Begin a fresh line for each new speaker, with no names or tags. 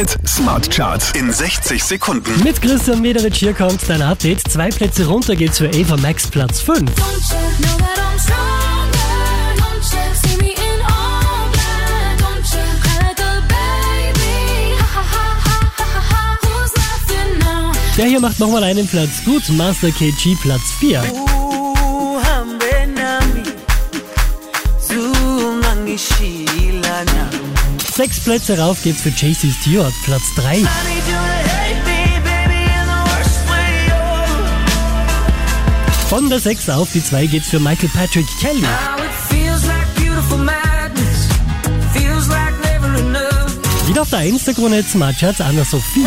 Hit Smart Charts in 60 Sekunden.
Mit Christian Mederich hier kommt dein Update. Zwei Plätze runter geht's für Ava Max Platz 5.
Don't you know that I'm stronger? Don't you see me in all black? Don't you cry like a baby? Ha ha ha ha ha ha. Who's laughing now?
Der hier macht nochmal einen Platz gut. Master KG Platz 4. Sechs Plätze rauf geht's für JC Stewart Platz 3.
I need you to hate me, baby, in the worst way, oh.
Von der 6 auf die 2 geht's für Michael Patrick Kelly. Wieder auf der 1 der Krone Charts Anna Sophie.